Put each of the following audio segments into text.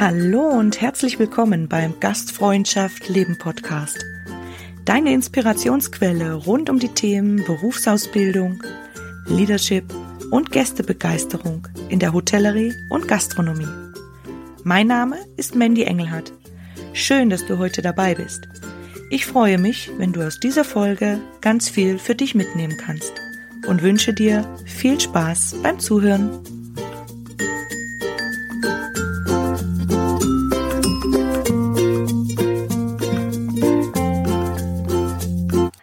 Hallo und herzlich willkommen beim Gastfreundschaft Leben Podcast. Deine Inspirationsquelle rund um die Themen Berufsausbildung, Leadership und Gästebegeisterung in der Hotellerie und Gastronomie. Mein Name ist Mandy Engelhardt. Schön, dass du heute dabei bist. Ich freue mich, wenn du aus dieser Folge ganz viel für dich mitnehmen kannst und wünsche dir viel Spaß beim Zuhören.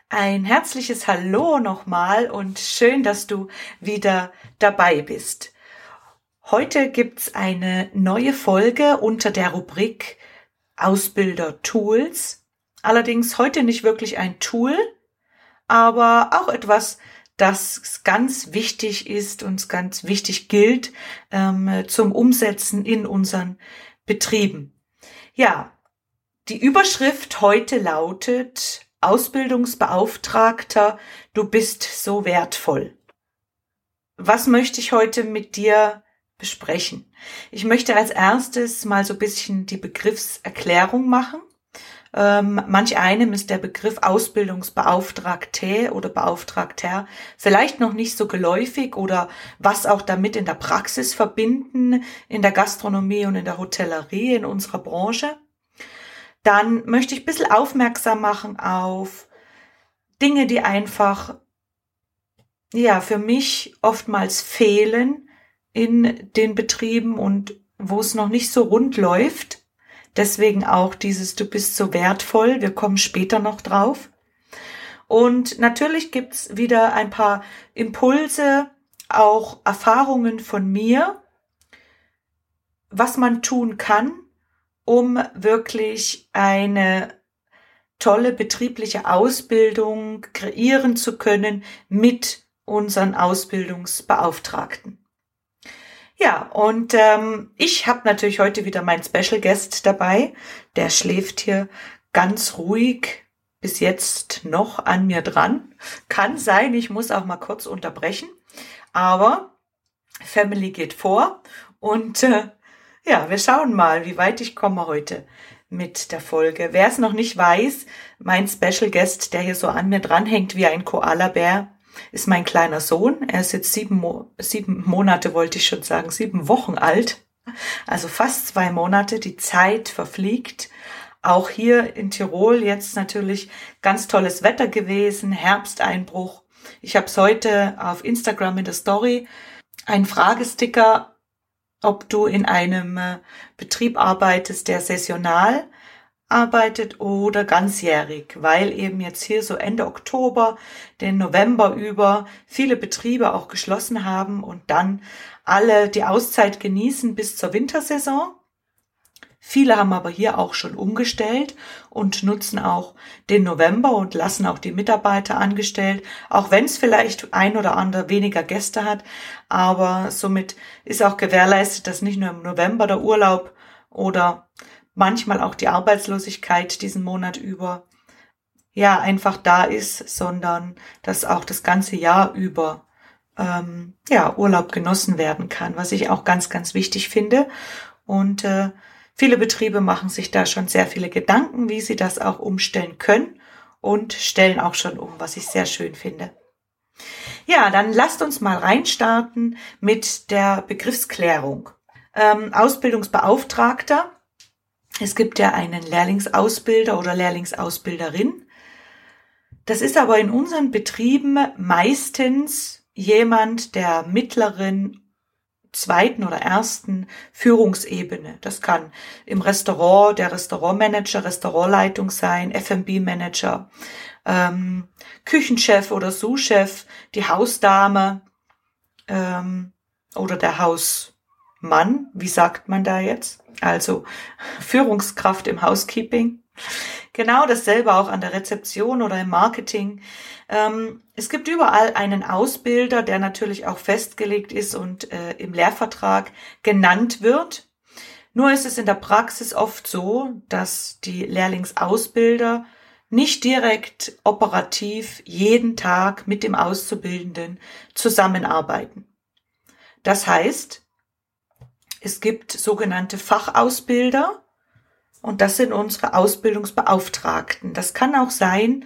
Ein herzliches Hallo nochmal und schön, dass du wieder dabei bist. Heute gibt's eine neue Folge unter der Rubrik Ausbilder Tools. Allerdings heute nicht wirklich ein Tool, aber auch etwas, das ganz wichtig ist und ganz wichtig gilt ähm, zum Umsetzen in unseren Betrieben. Ja, die Überschrift heute lautet Ausbildungsbeauftragter, du bist so wertvoll. Was möchte ich heute mit dir besprechen? Ich möchte als erstes mal so ein bisschen die Begriffserklärung machen. Ähm, manch einem ist der Begriff Ausbildungsbeauftragte oder Beauftragter vielleicht noch nicht so geläufig oder was auch damit in der Praxis verbinden, in der Gastronomie und in der Hotellerie in unserer Branche dann möchte ich ein bisschen aufmerksam machen auf Dinge, die einfach, ja, für mich oftmals fehlen in den Betrieben und wo es noch nicht so rund läuft. Deswegen auch dieses, du bist so wertvoll. Wir kommen später noch drauf. Und natürlich gibt's wieder ein paar Impulse, auch Erfahrungen von mir, was man tun kann, um wirklich eine tolle betriebliche Ausbildung kreieren zu können mit unseren Ausbildungsbeauftragten. Ja, und ähm, ich habe natürlich heute wieder meinen Special Guest dabei. Der schläft hier ganz ruhig bis jetzt noch an mir dran. Kann sein, ich muss auch mal kurz unterbrechen. Aber Family geht vor und äh, ja, wir schauen mal, wie weit ich komme heute mit der Folge. Wer es noch nicht weiß, mein Special Guest, der hier so an mir dranhängt wie ein Koala-Bär, ist mein kleiner Sohn. Er ist jetzt sieben, Mo sieben Monate, wollte ich schon sagen, sieben Wochen alt. Also fast zwei Monate. Die Zeit verfliegt. Auch hier in Tirol jetzt natürlich ganz tolles Wetter gewesen, Herbsteinbruch. Ich habe es heute auf Instagram in der Story einen Fragesticker ob du in einem äh, Betrieb arbeitest, der saisonal arbeitet oder ganzjährig, weil eben jetzt hier so Ende Oktober, den November über viele Betriebe auch geschlossen haben und dann alle die Auszeit genießen bis zur Wintersaison. Viele haben aber hier auch schon umgestellt und nutzen auch den November und lassen auch die Mitarbeiter angestellt, auch wenn es vielleicht ein oder andere weniger Gäste hat. Aber somit ist auch gewährleistet, dass nicht nur im November der Urlaub oder manchmal auch die Arbeitslosigkeit diesen Monat über ja einfach da ist, sondern dass auch das ganze Jahr über ähm, ja Urlaub genossen werden kann, was ich auch ganz ganz wichtig finde und äh, Viele Betriebe machen sich da schon sehr viele Gedanken, wie sie das auch umstellen können und stellen auch schon um, was ich sehr schön finde. Ja, dann lasst uns mal reinstarten mit der Begriffsklärung. Ähm, Ausbildungsbeauftragter. Es gibt ja einen Lehrlingsausbilder oder Lehrlingsausbilderin. Das ist aber in unseren Betrieben meistens jemand der mittleren zweiten oder ersten Führungsebene. Das kann im Restaurant der Restaurantmanager, Restaurantleitung sein, F&B-Manager, ähm, Küchenchef oder Sous-Chef, die Hausdame ähm, oder der Hausmann. Wie sagt man da jetzt? Also Führungskraft im Housekeeping. Genau dasselbe auch an der Rezeption oder im Marketing. Ähm, es gibt überall einen Ausbilder, der natürlich auch festgelegt ist und äh, im Lehrvertrag genannt wird. Nur ist es in der Praxis oft so, dass die Lehrlingsausbilder nicht direkt operativ jeden Tag mit dem Auszubildenden zusammenarbeiten. Das heißt, es gibt sogenannte Fachausbilder und das sind unsere Ausbildungsbeauftragten. Das kann auch sein,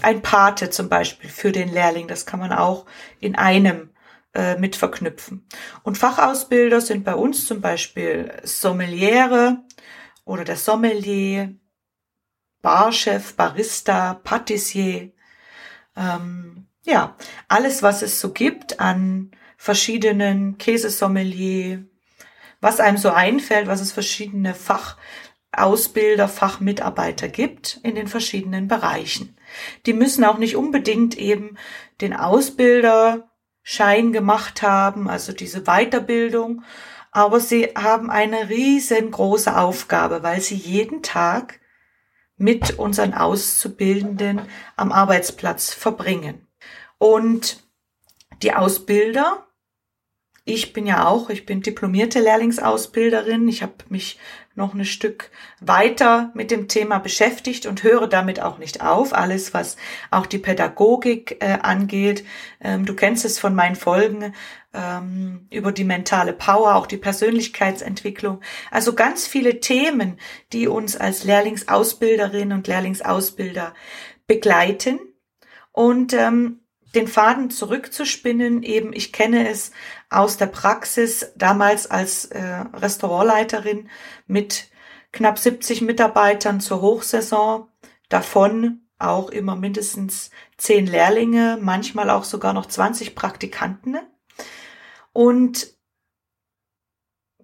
ein Pate zum Beispiel für den Lehrling. Das kann man auch in einem äh, mit verknüpfen. Und Fachausbilder sind bei uns zum Beispiel Sommeliere oder der Sommelier, Barchef, Barista, Patissier. Ähm, ja, alles, was es so gibt an verschiedenen Käsesommelier, was einem so einfällt, was es verschiedene Fachausbilder, Fachmitarbeiter gibt in den verschiedenen Bereichen. Die müssen auch nicht unbedingt eben den Ausbilderschein gemacht haben, also diese Weiterbildung, aber sie haben eine riesengroße Aufgabe, weil sie jeden Tag mit unseren Auszubildenden am Arbeitsplatz verbringen. Und die Ausbilder ich bin ja auch, ich bin diplomierte Lehrlingsausbilderin. Ich habe mich noch ein Stück weiter mit dem Thema beschäftigt und höre damit auch nicht auf. Alles, was auch die Pädagogik äh, angeht. Ähm, du kennst es von meinen Folgen ähm, über die mentale Power, auch die Persönlichkeitsentwicklung. Also ganz viele Themen, die uns als Lehrlingsausbilderinnen und Lehrlingsausbilder begleiten. Und ähm, den Faden zurückzuspinnen, eben ich kenne es aus der Praxis damals als äh, Restaurantleiterin mit knapp 70 Mitarbeitern zur Hochsaison, davon auch immer mindestens 10 Lehrlinge, manchmal auch sogar noch 20 Praktikanten. Und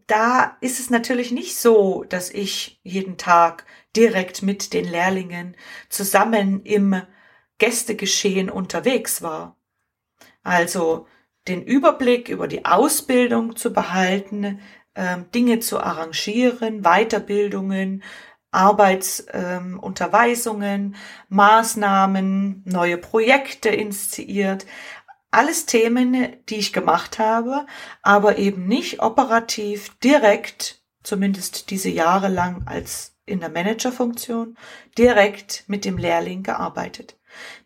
da ist es natürlich nicht so, dass ich jeden Tag direkt mit den Lehrlingen zusammen im Gästegeschehen unterwegs war. Also den Überblick über die Ausbildung zu behalten, äh, Dinge zu arrangieren, Weiterbildungen, Arbeitsunterweisungen, ähm, Maßnahmen, neue Projekte initiiert. Alles Themen, die ich gemacht habe, aber eben nicht operativ direkt, zumindest diese Jahre lang als in der Managerfunktion, direkt mit dem Lehrling gearbeitet.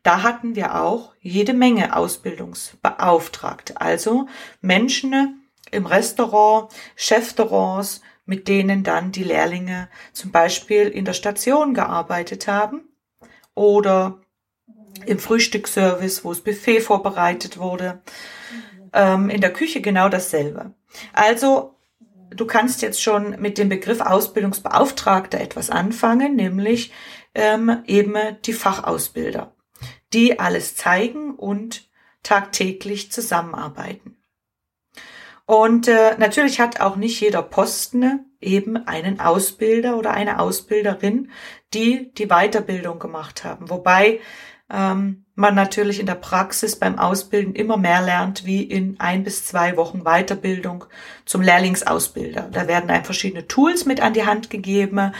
Da hatten wir auch jede Menge Ausbildungsbeauftragte, also Menschen im Restaurant, Chefrestaurants, mit denen dann die Lehrlinge zum Beispiel in der Station gearbeitet haben oder im Frühstücksservice, wo das Buffet vorbereitet wurde. Ähm, in der Küche genau dasselbe. Also du kannst jetzt schon mit dem Begriff Ausbildungsbeauftragter etwas anfangen, nämlich ähm, eben die Fachausbilder die alles zeigen und tagtäglich zusammenarbeiten. Und äh, natürlich hat auch nicht jeder Posten eben einen Ausbilder oder eine Ausbilderin, die die Weiterbildung gemacht haben. Wobei ähm, man natürlich in der Praxis beim Ausbilden immer mehr lernt wie in ein bis zwei Wochen Weiterbildung zum Lehrlingsausbilder. Da werden einem verschiedene Tools mit an die Hand gegeben.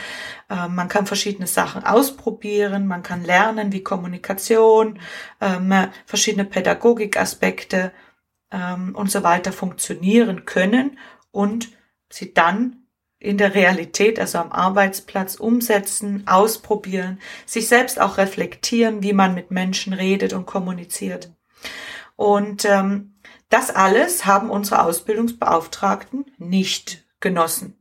Ähm, man kann verschiedene Sachen ausprobieren. Man kann lernen, wie Kommunikation, ähm, verschiedene Pädagogikaspekte ähm, und so weiter funktionieren können und sie dann in der Realität, also am Arbeitsplatz umsetzen, ausprobieren, sich selbst auch reflektieren, wie man mit Menschen redet und kommuniziert. Und ähm, das alles haben unsere Ausbildungsbeauftragten nicht genossen.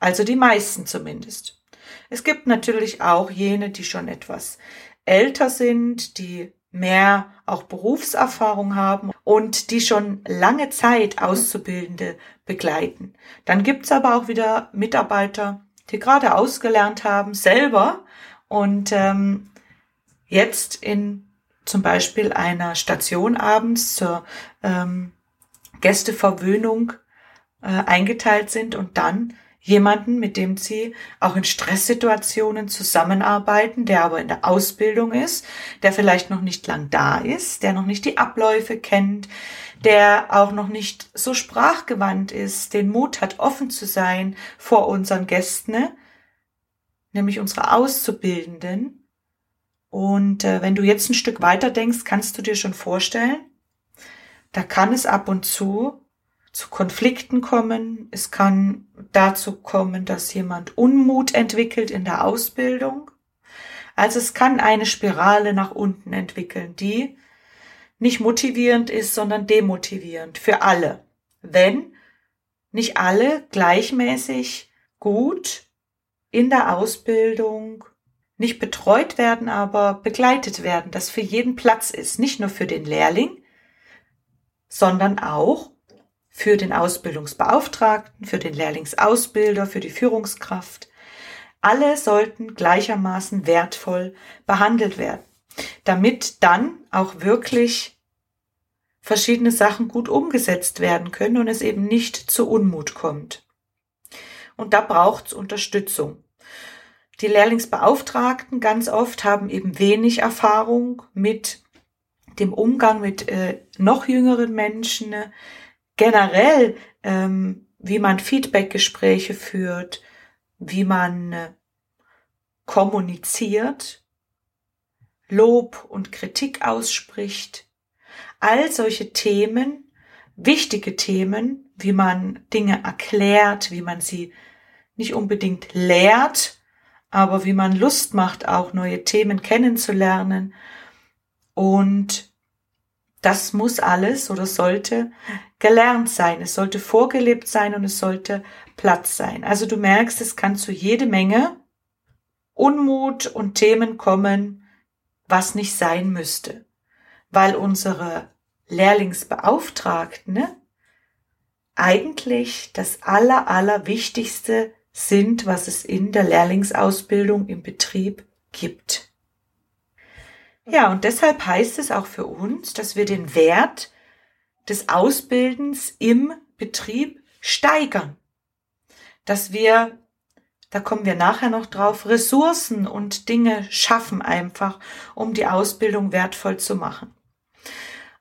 Also die meisten zumindest. Es gibt natürlich auch jene, die schon etwas älter sind, die mehr auch Berufserfahrung haben und die schon lange Zeit Auszubildende begleiten. Dann gibt's aber auch wieder Mitarbeiter, die gerade ausgelernt haben, selber und ähm, jetzt in zum Beispiel einer Station abends zur ähm, Gästeverwöhnung äh, eingeteilt sind und dann jemanden, mit dem sie auch in Stresssituationen zusammenarbeiten, der aber in der Ausbildung ist, der vielleicht noch nicht lang da ist, der noch nicht die Abläufe kennt, der auch noch nicht so sprachgewandt ist, den Mut hat, offen zu sein vor unseren Gästen, nämlich unsere Auszubildenden. Und äh, wenn du jetzt ein Stück weiter denkst, kannst du dir schon vorstellen, da kann es ab und zu zu Konflikten kommen. Es kann dazu kommen, dass jemand Unmut entwickelt in der Ausbildung. Also es kann eine Spirale nach unten entwickeln, die nicht motivierend ist, sondern demotivierend für alle. Wenn nicht alle gleichmäßig gut in der Ausbildung nicht betreut werden, aber begleitet werden, dass für jeden Platz ist, nicht nur für den Lehrling, sondern auch für den Ausbildungsbeauftragten, für den Lehrlingsausbilder, für die Führungskraft. Alle sollten gleichermaßen wertvoll behandelt werden, damit dann auch wirklich verschiedene Sachen gut umgesetzt werden können und es eben nicht zu Unmut kommt. Und da braucht es Unterstützung. Die Lehrlingsbeauftragten ganz oft haben eben wenig Erfahrung mit dem Umgang mit äh, noch jüngeren Menschen, generell, ähm, wie man Feedbackgespräche führt, wie man äh, kommuniziert, Lob und Kritik ausspricht. All solche Themen, wichtige Themen, wie man Dinge erklärt, wie man sie nicht unbedingt lehrt, aber wie man Lust macht, auch neue Themen kennenzulernen. Und das muss alles oder sollte gelernt sein. Es sollte vorgelebt sein und es sollte Platz sein. Also du merkst, es kann zu jede Menge Unmut und Themen kommen, was nicht sein müsste, weil unsere Lehrlingsbeauftragten ne, eigentlich das aller, aller Wichtigste sind, was es in der Lehrlingsausbildung im Betrieb gibt. Ja, und deshalb heißt es auch für uns, dass wir den Wert des Ausbildens im Betrieb steigern. Dass wir, da kommen wir nachher noch drauf, Ressourcen und Dinge schaffen einfach, um die Ausbildung wertvoll zu machen.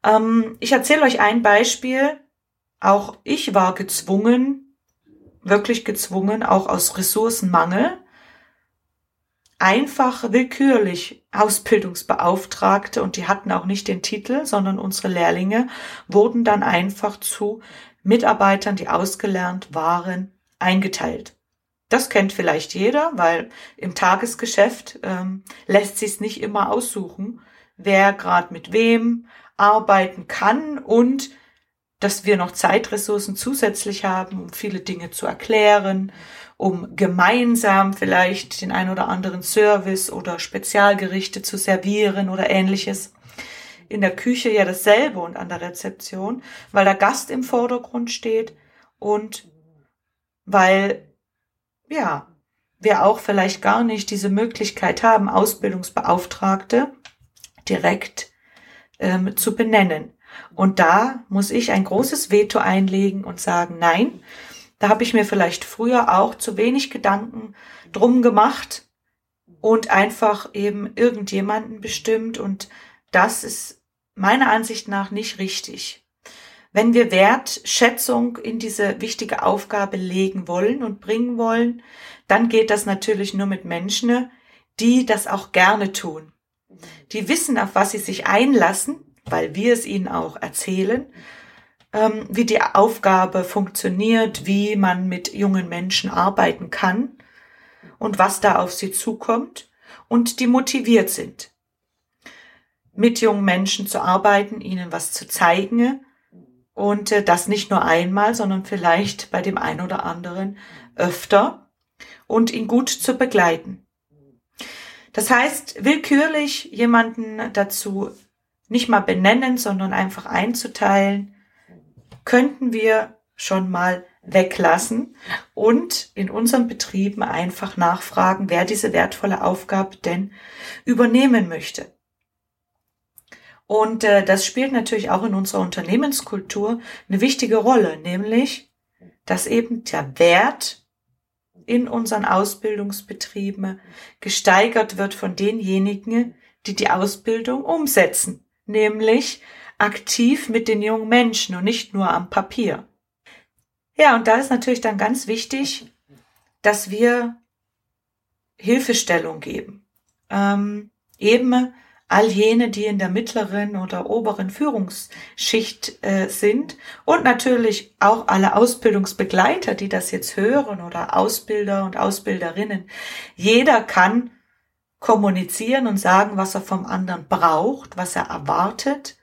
Ähm, ich erzähle euch ein Beispiel. Auch ich war gezwungen, wirklich gezwungen, auch aus Ressourcenmangel, einfach willkürlich Ausbildungsbeauftragte und die hatten auch nicht den Titel, sondern unsere Lehrlinge wurden dann einfach zu Mitarbeitern, die ausgelernt waren, eingeteilt. Das kennt vielleicht jeder, weil im Tagesgeschäft ähm, lässt sich nicht immer aussuchen, wer gerade mit wem arbeiten kann und dass wir noch Zeitressourcen zusätzlich haben, um viele Dinge zu erklären, um gemeinsam vielleicht den ein oder anderen Service oder Spezialgerichte zu servieren oder ähnliches. In der Küche ja dasselbe und an der Rezeption, weil der Gast im Vordergrund steht und weil, ja, wir auch vielleicht gar nicht diese Möglichkeit haben, Ausbildungsbeauftragte direkt ähm, zu benennen. Und da muss ich ein großes Veto einlegen und sagen, nein, da habe ich mir vielleicht früher auch zu wenig Gedanken drum gemacht und einfach eben irgendjemanden bestimmt und das ist meiner Ansicht nach nicht richtig. Wenn wir Wertschätzung in diese wichtige Aufgabe legen wollen und bringen wollen, dann geht das natürlich nur mit Menschen, die das auch gerne tun. Die wissen, auf was sie sich einlassen weil wir es ihnen auch erzählen, ähm, wie die Aufgabe funktioniert, wie man mit jungen Menschen arbeiten kann und was da auf sie zukommt und die motiviert sind, mit jungen Menschen zu arbeiten, ihnen was zu zeigen und äh, das nicht nur einmal, sondern vielleicht bei dem einen oder anderen öfter und ihn gut zu begleiten. Das heißt, willkürlich jemanden dazu nicht mal benennen, sondern einfach einzuteilen, könnten wir schon mal weglassen und in unseren Betrieben einfach nachfragen, wer diese wertvolle Aufgabe denn übernehmen möchte. Und äh, das spielt natürlich auch in unserer Unternehmenskultur eine wichtige Rolle, nämlich, dass eben der Wert in unseren Ausbildungsbetrieben gesteigert wird von denjenigen, die die Ausbildung umsetzen nämlich aktiv mit den jungen Menschen und nicht nur am Papier. Ja, und da ist natürlich dann ganz wichtig, dass wir Hilfestellung geben. Ähm, eben all jene, die in der mittleren oder oberen Führungsschicht äh, sind und natürlich auch alle Ausbildungsbegleiter, die das jetzt hören oder Ausbilder und Ausbilderinnen. Jeder kann kommunizieren und sagen, was er vom anderen braucht, was er erwartet.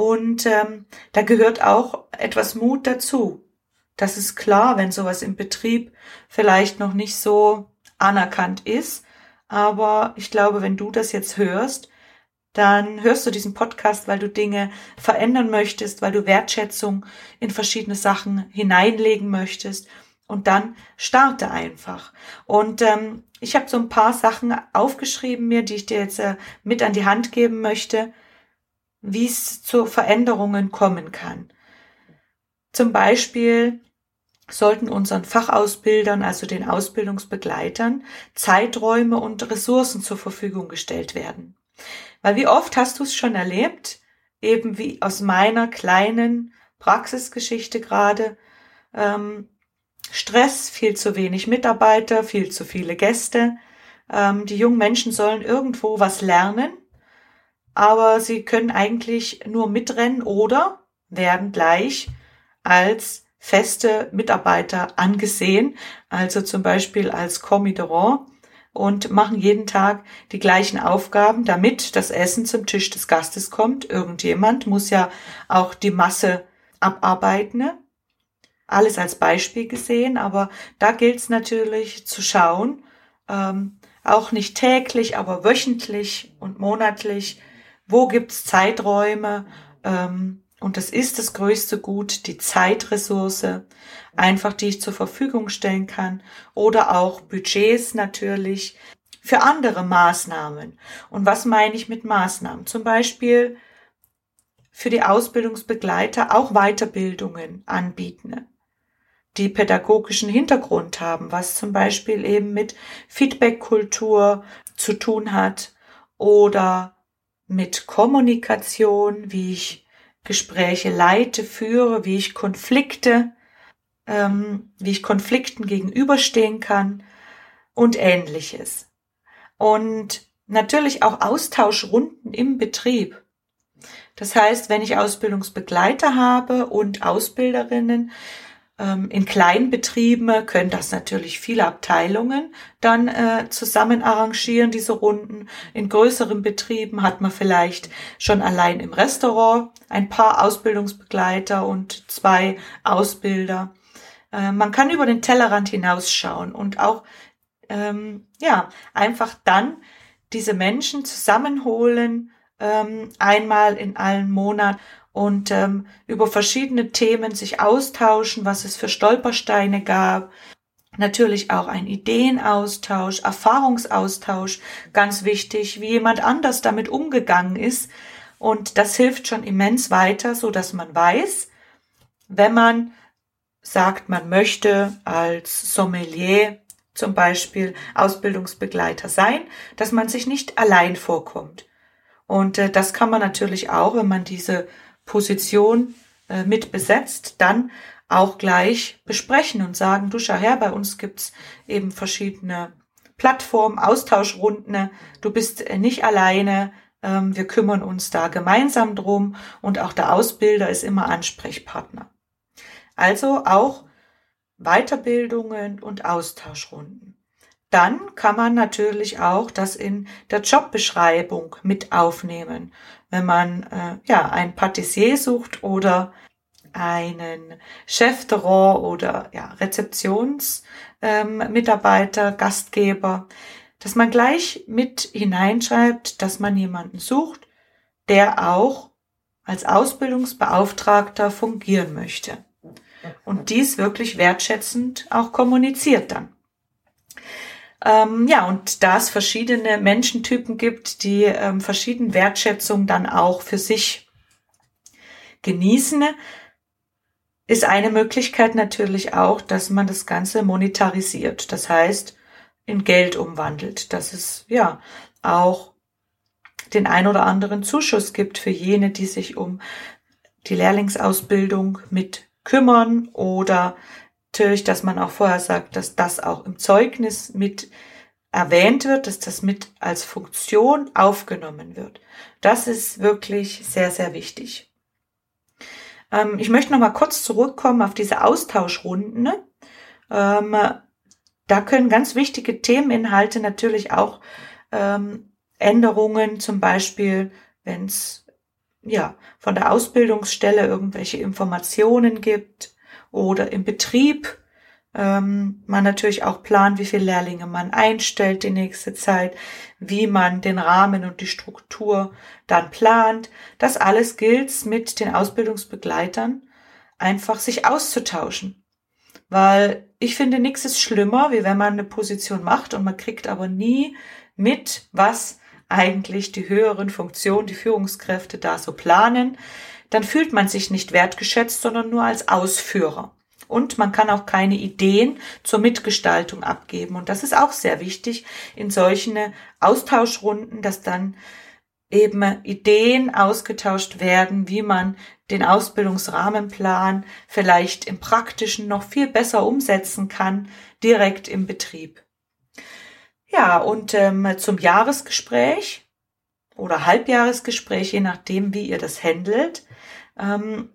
Und ähm, da gehört auch etwas Mut dazu. Das ist klar, wenn sowas im Betrieb vielleicht noch nicht so anerkannt ist. Aber ich glaube, wenn du das jetzt hörst, dann hörst du diesen Podcast, weil du Dinge verändern möchtest, weil du Wertschätzung in verschiedene Sachen hineinlegen möchtest. Und dann starte einfach. Und ähm, ich habe so ein paar Sachen aufgeschrieben mir, die ich dir jetzt äh, mit an die Hand geben möchte, wie es zu Veränderungen kommen kann. Zum Beispiel sollten unseren Fachausbildern, also den Ausbildungsbegleitern, Zeiträume und Ressourcen zur Verfügung gestellt werden. Weil wie oft hast du es schon erlebt, eben wie aus meiner kleinen Praxisgeschichte gerade, ähm, Stress, viel zu wenig Mitarbeiter, viel zu viele Gäste. Ähm, die jungen Menschen sollen irgendwo was lernen, aber sie können eigentlich nur mitrennen oder werden gleich als feste Mitarbeiter angesehen, also zum Beispiel als Commis und machen jeden Tag die gleichen Aufgaben, damit das Essen zum Tisch des Gastes kommt. Irgendjemand muss ja auch die Masse abarbeiten. Alles als Beispiel gesehen, aber da gilt es natürlich zu schauen, ähm, auch nicht täglich, aber wöchentlich und monatlich, wo gibt's Zeiträume, ähm, und das ist das größte Gut, die Zeitressource, einfach die ich zur Verfügung stellen kann oder auch Budgets natürlich für andere Maßnahmen. Und was meine ich mit Maßnahmen? Zum Beispiel für die Ausbildungsbegleiter auch Weiterbildungen anbieten, die pädagogischen Hintergrund haben, was zum Beispiel eben mit Feedbackkultur zu tun hat oder mit Kommunikation, wie ich Gespräche leite, führe, wie ich Konflikte, ähm, wie ich Konflikten gegenüberstehen kann und ähnliches. Und natürlich auch Austauschrunden im Betrieb. Das heißt, wenn ich Ausbildungsbegleiter habe und Ausbilderinnen, in kleinen Betrieben können das natürlich viele Abteilungen dann äh, zusammen arrangieren, diese Runden. In größeren Betrieben hat man vielleicht schon allein im Restaurant ein paar Ausbildungsbegleiter und zwei Ausbilder. Äh, man kann über den Tellerrand hinausschauen und auch ähm, ja einfach dann diese Menschen zusammenholen, ähm, einmal in allen Monat und ähm, über verschiedene Themen sich austauschen, was es für Stolpersteine gab. Natürlich auch ein Ideenaustausch, Erfahrungsaustausch, ganz wichtig, wie jemand anders damit umgegangen ist. Und das hilft schon immens weiter, so dass man weiß, wenn man sagt, man möchte als Sommelier zum Beispiel Ausbildungsbegleiter sein, dass man sich nicht allein vorkommt. Und äh, das kann man natürlich auch, wenn man diese Position äh, mit besetzt, dann auch gleich besprechen und sagen, du schau her, bei uns gibt's eben verschiedene Plattformen, Austauschrunden, du bist äh, nicht alleine, ähm, wir kümmern uns da gemeinsam drum und auch der Ausbilder ist immer Ansprechpartner. Also auch Weiterbildungen und Austauschrunden. Dann kann man natürlich auch das in der Jobbeschreibung mit aufnehmen wenn man äh, ja ein Patissier sucht oder einen Chef de Rang oder ja, Rezeptionsmitarbeiter, ähm, Gastgeber, dass man gleich mit hineinschreibt, dass man jemanden sucht, der auch als Ausbildungsbeauftragter fungieren möchte. Und dies wirklich wertschätzend auch kommuniziert dann. Ähm, ja, und da es verschiedene Menschentypen gibt, die ähm, verschiedene Wertschätzung dann auch für sich genießen, ist eine Möglichkeit natürlich auch, dass man das Ganze monetarisiert. Das heißt, in Geld umwandelt, dass es ja auch den ein oder anderen Zuschuss gibt für jene, die sich um die Lehrlingsausbildung mit kümmern oder natürlich, dass man auch vorher sagt, dass das auch im Zeugnis mit erwähnt wird, dass das mit als Funktion aufgenommen wird. Das ist wirklich sehr, sehr wichtig. Ähm, ich möchte noch mal kurz zurückkommen auf diese Austauschrunden. Ähm, da können ganz wichtige Themeninhalte natürlich auch ähm, Änderungen, zum Beispiel, wenn es ja von der Ausbildungsstelle irgendwelche Informationen gibt oder im Betrieb ähm, man natürlich auch plant, wie viele Lehrlinge man einstellt die nächste Zeit, wie man den Rahmen und die Struktur dann plant. Das alles gilt mit den Ausbildungsbegleitern einfach sich auszutauschen. Weil ich finde, nichts ist schlimmer, wie wenn man eine Position macht und man kriegt aber nie mit, was eigentlich die höheren Funktionen, die Führungskräfte da so planen. Dann fühlt man sich nicht wertgeschätzt, sondern nur als Ausführer und man kann auch keine Ideen zur Mitgestaltung abgeben. Und das ist auch sehr wichtig in solchen Austauschrunden, dass dann eben Ideen ausgetauscht werden, wie man den Ausbildungsrahmenplan vielleicht im praktischen noch viel besser umsetzen kann, direkt im Betrieb. Ja, und ähm, zum Jahresgespräch oder Halbjahresgespräch, je nachdem, wie ihr das handelt, ähm,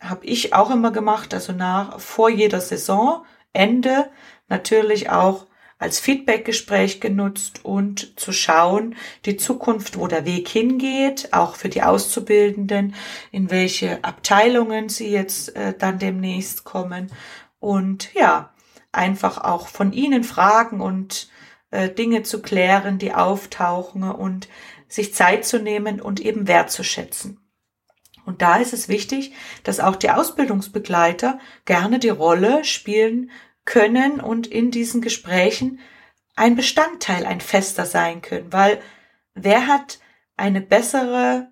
habe ich auch immer gemacht, also nach vor jeder Saison Ende natürlich auch als Feedbackgespräch genutzt und zu schauen, die Zukunft, wo der Weg hingeht, auch für die Auszubildenden, in welche Abteilungen sie jetzt äh, dann demnächst kommen und ja, einfach auch von ihnen fragen und äh, Dinge zu klären, die auftauchen und sich Zeit zu nehmen und eben wertzuschätzen. Und da ist es wichtig, dass auch die Ausbildungsbegleiter gerne die Rolle spielen können und in diesen Gesprächen ein Bestandteil, ein Fester sein können, weil wer hat eine bessere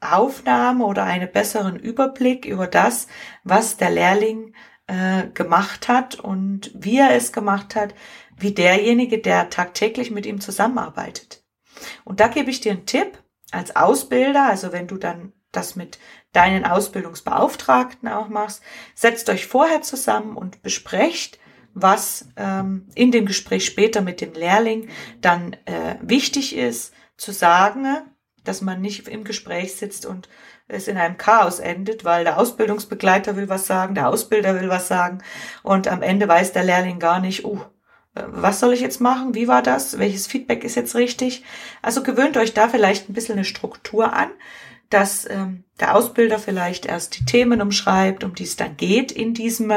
Aufnahme oder einen besseren Überblick über das, was der Lehrling äh, gemacht hat und wie er es gemacht hat, wie derjenige, der tagtäglich mit ihm zusammenarbeitet. Und da gebe ich dir einen Tipp als Ausbilder, also wenn du dann das mit deinen Ausbildungsbeauftragten auch machst, setzt euch vorher zusammen und besprecht, was ähm, in dem Gespräch später mit dem Lehrling dann äh, wichtig ist zu sagen, dass man nicht im Gespräch sitzt und es in einem Chaos endet, weil der Ausbildungsbegleiter will was sagen, der Ausbilder will was sagen und am Ende weiß der Lehrling gar nicht, uh, was soll ich jetzt machen? Wie war das? Welches Feedback ist jetzt richtig? Also gewöhnt euch da vielleicht ein bisschen eine Struktur an, dass ähm, der Ausbilder vielleicht erst die Themen umschreibt, um die es dann geht in diesem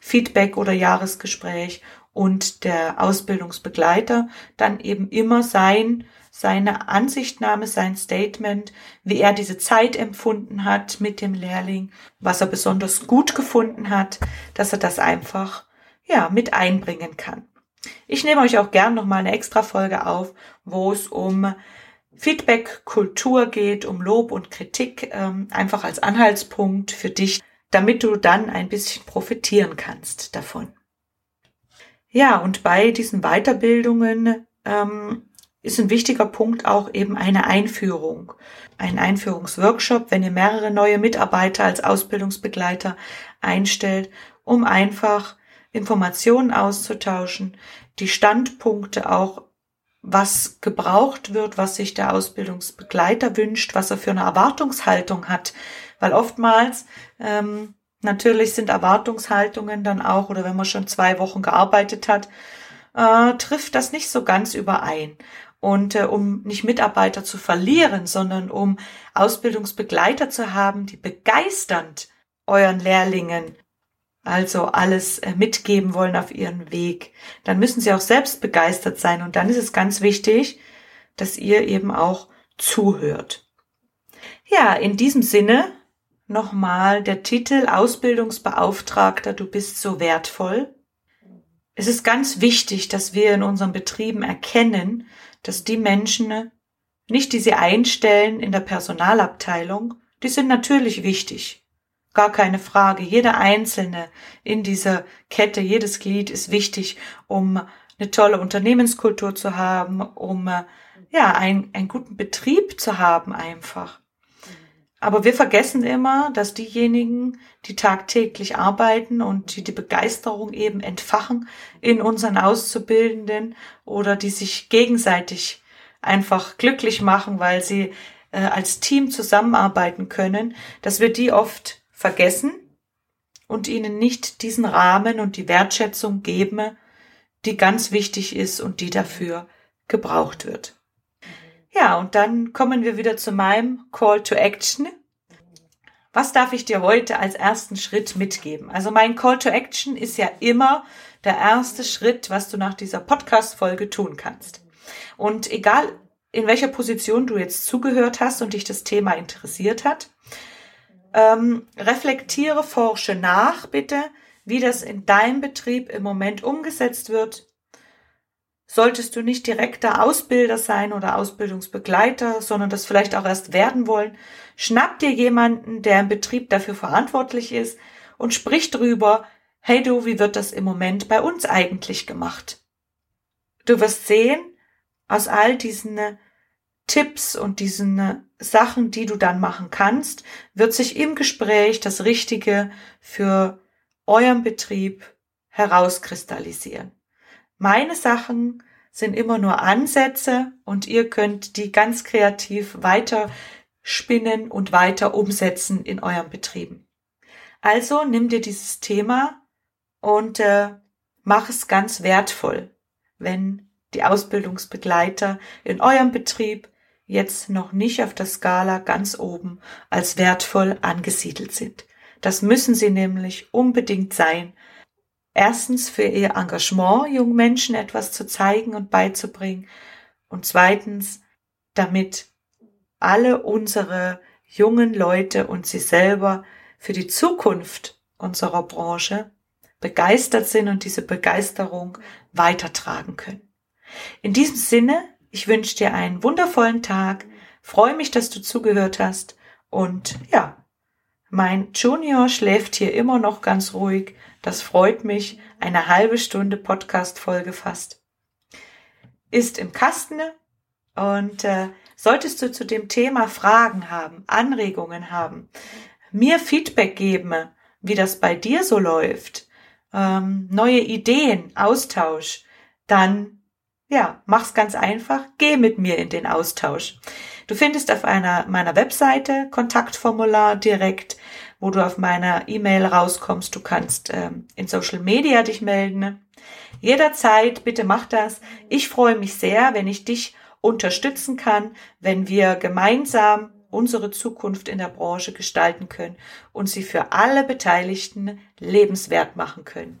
Feedback oder Jahresgespräch und der Ausbildungsbegleiter dann eben immer sein, seine Ansichtnahme, sein Statement, wie er diese Zeit empfunden hat mit dem Lehrling, was er besonders gut gefunden hat, dass er das einfach, ja, mit einbringen kann. Ich nehme euch auch gern nochmal eine extra Folge auf, wo es um Feedback, Kultur geht, um Lob und Kritik, ähm, einfach als Anhaltspunkt für dich, damit du dann ein bisschen profitieren kannst davon. Ja, und bei diesen Weiterbildungen ähm, ist ein wichtiger Punkt auch eben eine Einführung, ein Einführungsworkshop, wenn ihr mehrere neue Mitarbeiter als Ausbildungsbegleiter einstellt, um einfach Informationen auszutauschen, die Standpunkte auch was gebraucht wird, was sich der Ausbildungsbegleiter wünscht, was er für eine Erwartungshaltung hat. Weil oftmals ähm, natürlich sind Erwartungshaltungen dann auch, oder wenn man schon zwei Wochen gearbeitet hat, äh, trifft das nicht so ganz überein. Und äh, um nicht Mitarbeiter zu verlieren, sondern um Ausbildungsbegleiter zu haben, die begeisternd euren Lehrlingen also alles äh, mitgeben wollen auf ihren Weg, dann müssen sie auch selbst begeistert sein. Und dann ist es ganz wichtig, dass ihr eben auch zuhört. Ja, in diesem Sinne nochmal der Titel Ausbildungsbeauftragter, du bist so wertvoll. Es ist ganz wichtig, dass wir in unseren Betrieben erkennen, dass die Menschen, nicht die sie einstellen in der Personalabteilung, die sind natürlich wichtig. Gar keine Frage. Jeder Einzelne in dieser Kette, jedes Glied ist wichtig, um eine tolle Unternehmenskultur zu haben, um ja, ein, einen guten Betrieb zu haben einfach. Aber wir vergessen immer, dass diejenigen, die tagtäglich arbeiten und die die Begeisterung eben entfachen in unseren Auszubildenden oder die sich gegenseitig einfach glücklich machen, weil sie äh, als Team zusammenarbeiten können, dass wir die oft vergessen und ihnen nicht diesen Rahmen und die Wertschätzung geben, die ganz wichtig ist und die dafür gebraucht wird. Ja, und dann kommen wir wieder zu meinem Call to Action. Was darf ich dir heute als ersten Schritt mitgeben? Also mein Call to Action ist ja immer der erste Schritt, was du nach dieser Podcast-Folge tun kannst. Und egal, in welcher Position du jetzt zugehört hast und dich das Thema interessiert hat, ähm, reflektiere, forsche nach, bitte, wie das in deinem Betrieb im Moment umgesetzt wird. Solltest du nicht direkter Ausbilder sein oder Ausbildungsbegleiter, sondern das vielleicht auch erst werden wollen, schnapp dir jemanden, der im Betrieb dafür verantwortlich ist und sprich drüber, hey du, wie wird das im Moment bei uns eigentlich gemacht? Du wirst sehen, aus all diesen Tipps und diesen Sachen, die du dann machen kannst, wird sich im Gespräch das Richtige für euren Betrieb herauskristallisieren. Meine Sachen sind immer nur Ansätze und ihr könnt die ganz kreativ weiter spinnen und weiter umsetzen in euren Betrieben. Also nimm dir dieses Thema und äh, mach es ganz wertvoll, wenn die Ausbildungsbegleiter in eurem Betrieb jetzt noch nicht auf der Skala ganz oben als wertvoll angesiedelt sind. Das müssen sie nämlich unbedingt sein. Erstens für ihr Engagement, jungen Menschen etwas zu zeigen und beizubringen. Und zweitens, damit alle unsere jungen Leute und sie selber für die Zukunft unserer Branche begeistert sind und diese Begeisterung weitertragen können. In diesem Sinne ich wünsche dir einen wundervollen Tag, freue mich, dass du zugehört hast und ja, mein Junior schläft hier immer noch ganz ruhig. Das freut mich. Eine halbe Stunde Podcast-Folge fast. Ist im Kasten und äh, solltest du zu dem Thema Fragen haben, Anregungen haben, mir Feedback geben, wie das bei dir so läuft, ähm, neue Ideen, Austausch, dann ja, mach's ganz einfach. Geh mit mir in den Austausch. Du findest auf einer meiner Webseite Kontaktformular direkt, wo du auf meiner E-Mail rauskommst. Du kannst ähm, in Social Media dich melden. Jederzeit, bitte mach das. Ich freue mich sehr, wenn ich dich unterstützen kann, wenn wir gemeinsam unsere Zukunft in der Branche gestalten können und sie für alle Beteiligten lebenswert machen können.